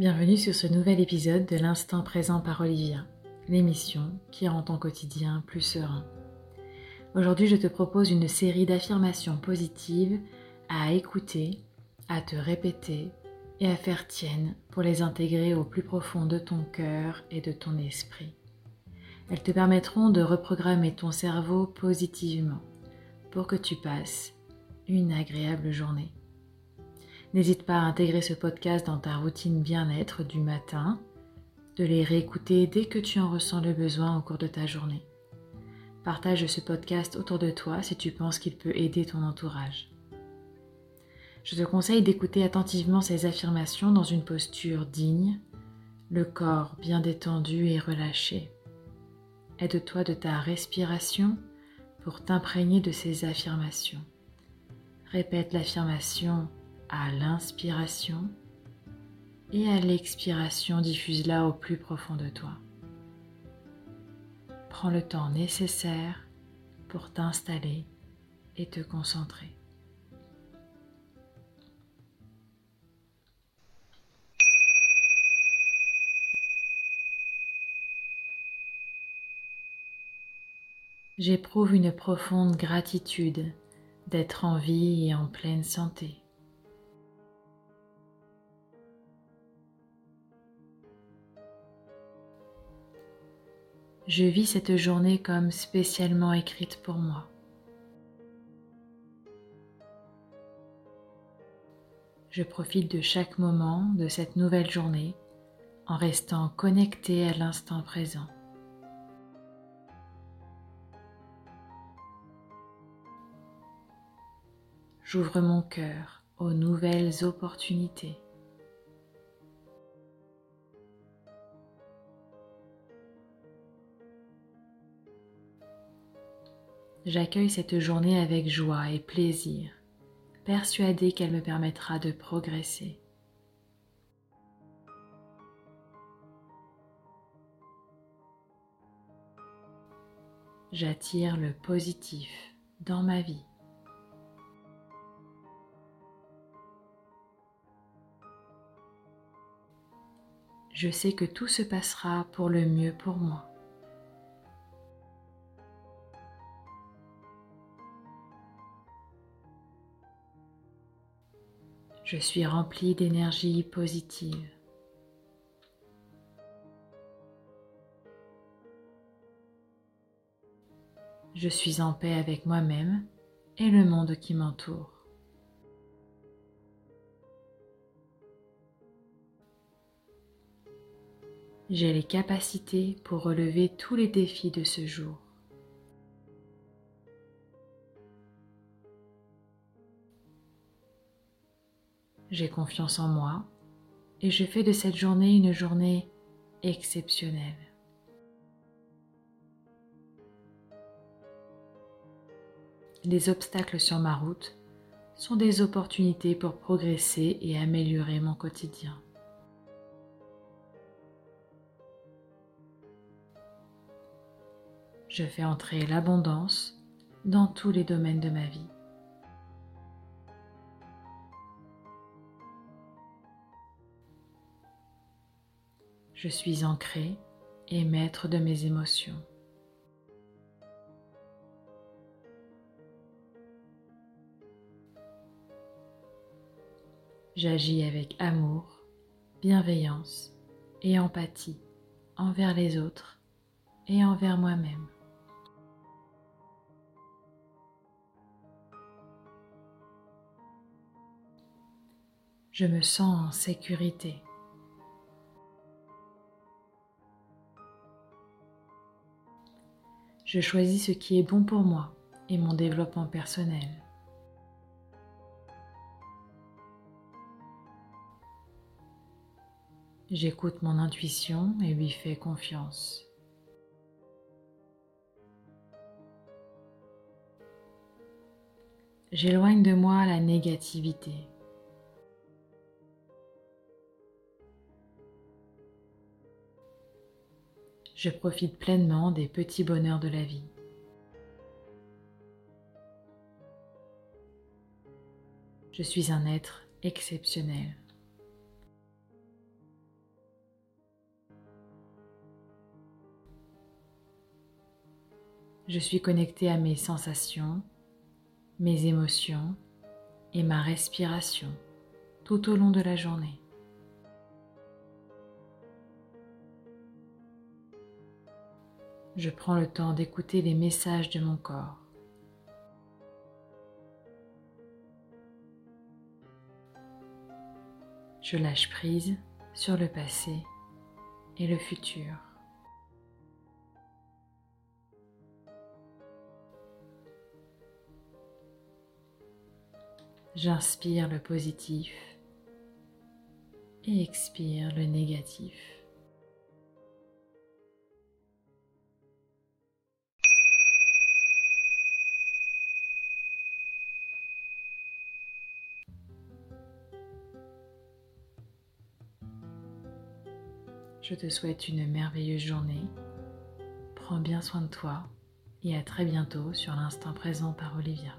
Bienvenue sur ce nouvel épisode de l'Instant présent par Olivia, l'émission qui rend ton quotidien plus serein. Aujourd'hui, je te propose une série d'affirmations positives à écouter, à te répéter et à faire tienne pour les intégrer au plus profond de ton cœur et de ton esprit. Elles te permettront de reprogrammer ton cerveau positivement pour que tu passes une agréable journée. N'hésite pas à intégrer ce podcast dans ta routine bien-être du matin, de les réécouter dès que tu en ressens le besoin au cours de ta journée. Partage ce podcast autour de toi si tu penses qu'il peut aider ton entourage. Je te conseille d'écouter attentivement ces affirmations dans une posture digne, le corps bien détendu et relâché. Aide-toi de ta respiration pour t'imprégner de ces affirmations. Répète l'affirmation à l'inspiration et à l'expiration, diffuse-la au plus profond de toi. Prends le temps nécessaire pour t'installer et te concentrer. J'éprouve une profonde gratitude d'être en vie et en pleine santé. Je vis cette journée comme spécialement écrite pour moi. Je profite de chaque moment de cette nouvelle journée en restant connecté à l'instant présent. J'ouvre mon cœur aux nouvelles opportunités. J'accueille cette journée avec joie et plaisir, persuadée qu'elle me permettra de progresser. J'attire le positif dans ma vie. Je sais que tout se passera pour le mieux pour moi. Je suis rempli d'énergie positive. Je suis en paix avec moi-même et le monde qui m'entoure. J'ai les capacités pour relever tous les défis de ce jour. J'ai confiance en moi et je fais de cette journée une journée exceptionnelle. Les obstacles sur ma route sont des opportunités pour progresser et améliorer mon quotidien. Je fais entrer l'abondance dans tous les domaines de ma vie. Je suis ancré et maître de mes émotions. J'agis avec amour, bienveillance et empathie envers les autres et envers moi-même. Je me sens en sécurité. Je choisis ce qui est bon pour moi et mon développement personnel. J'écoute mon intuition et lui fais confiance. J'éloigne de moi la négativité. je profite pleinement des petits bonheurs de la vie. Je suis un être exceptionnel. Je suis connecté à mes sensations, mes émotions et ma respiration tout au long de la journée. Je prends le temps d'écouter les messages de mon corps. Je lâche prise sur le passé et le futur. J'inspire le positif et expire le négatif. Je te souhaite une merveilleuse journée. Prends bien soin de toi et à très bientôt sur l'instant présent par Olivia.